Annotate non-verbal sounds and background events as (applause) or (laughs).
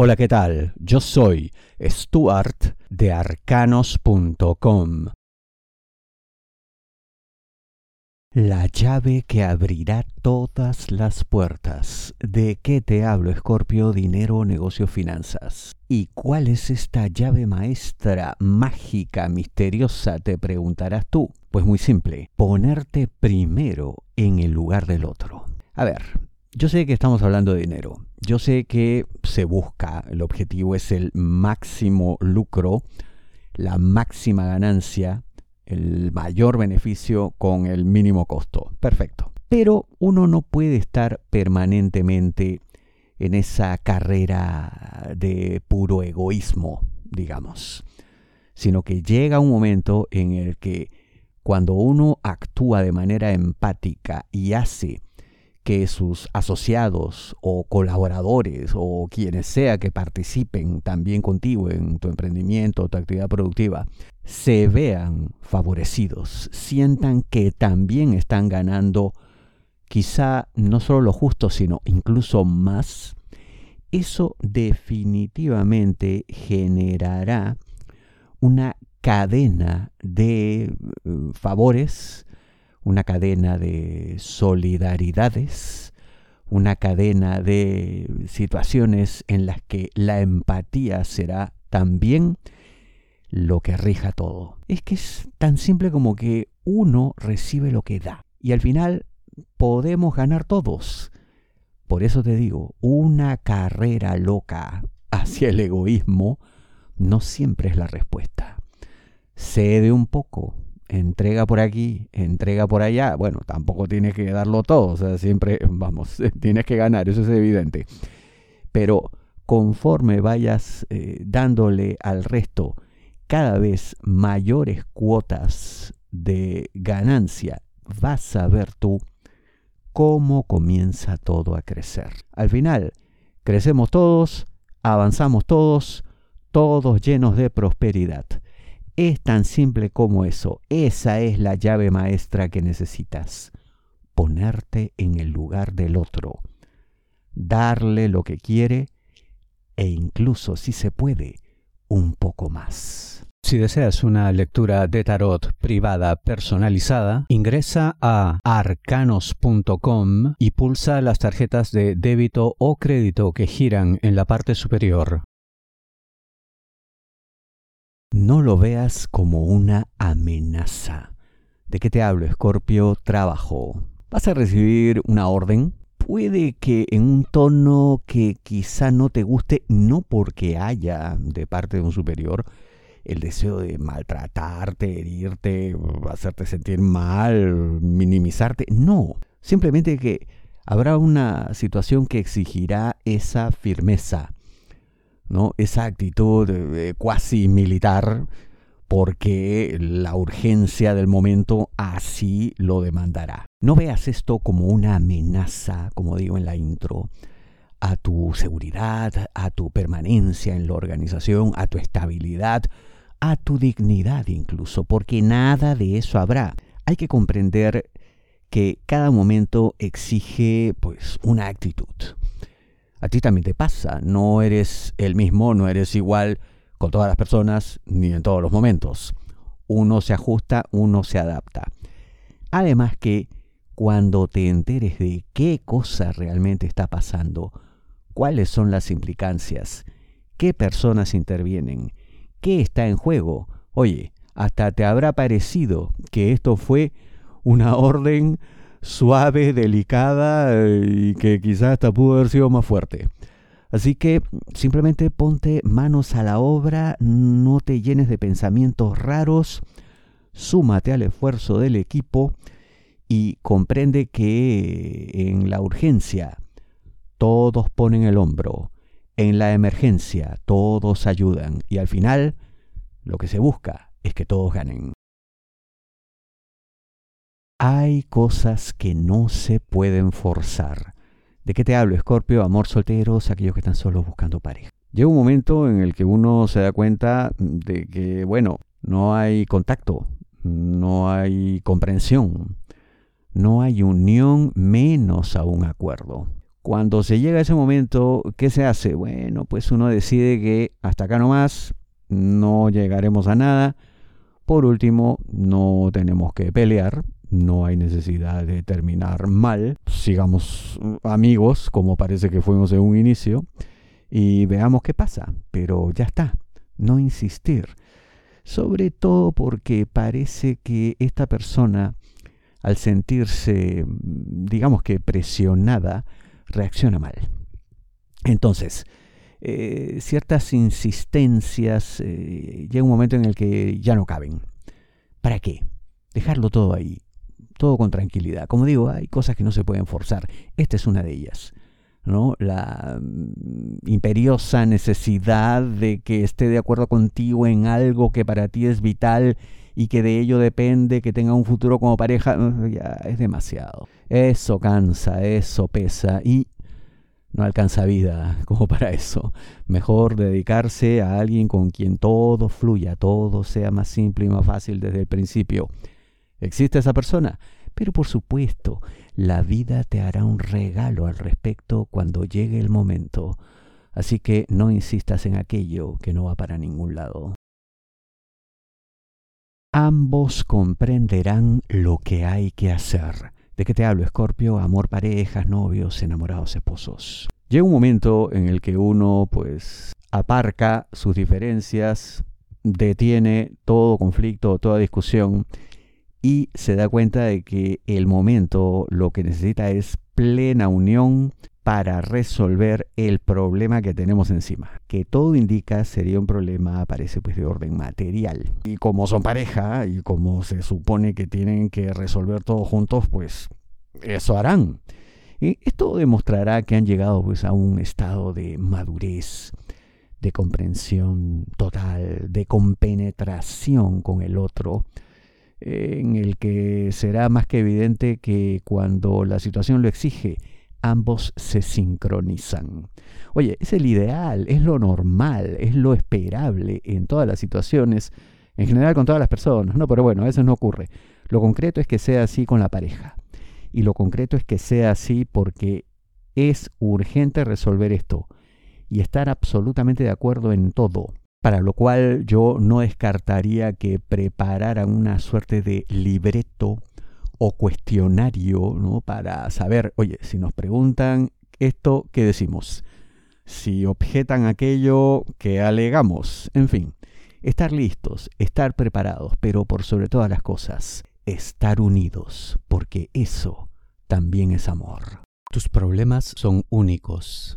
Hola, ¿qué tal? Yo soy Stuart de arcanos.com. La llave que abrirá todas las puertas. ¿De qué te hablo, Escorpio? Dinero, negocio, finanzas. ¿Y cuál es esta llave maestra, mágica, misteriosa? Te preguntarás tú. Pues muy simple, ponerte primero en el lugar del otro. A ver, yo sé que estamos hablando de dinero. Yo sé que se busca, el objetivo es el máximo lucro, la máxima ganancia, el mayor beneficio con el mínimo costo. Perfecto. Pero uno no puede estar permanentemente en esa carrera de puro egoísmo, digamos, sino que llega un momento en el que cuando uno actúa de manera empática y hace que sus asociados o colaboradores o quienes sea que participen también contigo en tu emprendimiento o tu actividad productiva se vean favorecidos, sientan que también están ganando quizá no solo lo justo, sino incluso más, eso definitivamente generará una cadena de eh, favores, una cadena de solidaridades, una cadena de situaciones en las que la empatía será también lo que rija todo. Es que es tan simple como que uno recibe lo que da y al final podemos ganar todos. Por eso te digo, una carrera loca hacia el egoísmo no siempre es la respuesta. Cede un poco, entrega por aquí, entrega por allá. Bueno, tampoco tienes que darlo todo, o sea, siempre, (laughs) vamos, (laughs) tienes que ganar, eso es evidente. Pero conforme vayas eh, dándole al resto cada vez mayores cuotas de ganancia, vas a ver tú cómo comienza todo a crecer. Al final, crecemos todos, avanzamos todos, todos llenos de prosperidad. Es tan simple como eso. Esa es la llave maestra que necesitas. Ponerte en el lugar del otro. Darle lo que quiere e incluso, si se puede, un poco más. Si deseas una lectura de tarot privada personalizada, ingresa a arcanos.com y pulsa las tarjetas de débito o crédito que giran en la parte superior. No lo veas como una amenaza. ¿De qué te hablo, Escorpio? Trabajo. Vas a recibir una orden. Puede que en un tono que quizá no te guste, no porque haya de parte de un superior el deseo de maltratarte, herirte, hacerte sentir mal, minimizarte. No, simplemente que habrá una situación que exigirá esa firmeza, ¿no? Esa actitud cuasi militar, porque la urgencia del momento así lo demandará. No veas esto como una amenaza, como digo en la intro, a tu seguridad, a tu permanencia en la organización, a tu estabilidad, a tu dignidad incluso, porque nada de eso habrá. Hay que comprender que cada momento exige pues una actitud. A ti también te pasa, no eres el mismo, no eres igual con todas las personas ni en todos los momentos. Uno se ajusta, uno se adapta. Además que cuando te enteres de qué cosa realmente está pasando, cuáles son las implicancias, qué personas intervienen, qué está en juego, oye, hasta te habrá parecido que esto fue una (laughs) orden suave, delicada y que quizás hasta pudo haber sido más fuerte. Así que simplemente ponte manos a la obra, no te llenes de pensamientos raros, súmate al esfuerzo del equipo y comprende que en la urgencia todos ponen el hombro, en la emergencia todos ayudan y al final lo que se busca es que todos ganen. Hay cosas que no se pueden forzar. ¿De qué te hablo, Escorpio? Amor solteros, aquellos que están solos buscando pareja. Llega un momento en el que uno se da cuenta de que, bueno, no hay contacto, no hay comprensión, no hay unión, menos a un acuerdo. Cuando se llega a ese momento, ¿qué se hace? Bueno, pues uno decide que hasta acá nomás no llegaremos a nada. Por último, no tenemos que pelear, no hay necesidad de terminar mal. Sigamos amigos, como parece que fuimos en un inicio, y veamos qué pasa. Pero ya está, no insistir. Sobre todo porque parece que esta persona, al sentirse, digamos que presionada, reacciona mal. Entonces, eh, ciertas insistencias, eh, llega un momento en el que ya no caben. ¿Para qué? Dejarlo todo ahí, todo con tranquilidad. Como digo, hay cosas que no se pueden forzar. Esta es una de ellas. ¿no? La mm, imperiosa necesidad de que esté de acuerdo contigo en algo que para ti es vital y que de ello depende que tenga un futuro como pareja, ya es demasiado. Eso cansa, eso pesa y no alcanza vida (laughs) como para eso. Mejor dedicarse a alguien con quien todo fluya, todo sea más simple y más fácil desde el principio. ¿Existe esa persona? Pero por supuesto, la vida te hará un regalo al respecto cuando llegue el momento. Así que no insistas en aquello que no va para ningún lado. Ambos comprenderán lo que hay que hacer. ¿De qué te hablo, Escorpio? Amor, parejas, novios, enamorados, esposos. Llega un momento en el que uno, pues, aparca sus diferencias, detiene todo conflicto, toda discusión y se da cuenta de que el momento lo que necesita es plena unión para resolver el problema que tenemos encima. Que todo indica sería un problema, parece pues de orden material. Y como son pareja y como se supone que tienen que resolver todo juntos, pues eso harán. Y esto demostrará que han llegado pues a un estado de madurez, de comprensión total, de compenetración con el otro, en el que será más que evidente que cuando la situación lo exige, ambos se sincronizan. Oye, es el ideal, es lo normal, es lo esperable en todas las situaciones, en general con todas las personas, ¿no? Pero bueno, veces no ocurre. Lo concreto es que sea así con la pareja. Y lo concreto es que sea así porque es urgente resolver esto y estar absolutamente de acuerdo en todo. Para lo cual yo no descartaría que prepararan una suerte de libreto o cuestionario ¿no? para saber, oye, si nos preguntan esto, ¿qué decimos? Si objetan aquello, ¿qué alegamos? En fin, estar listos, estar preparados, pero por sobre todas las cosas, estar unidos, porque eso también es amor. Tus problemas son únicos.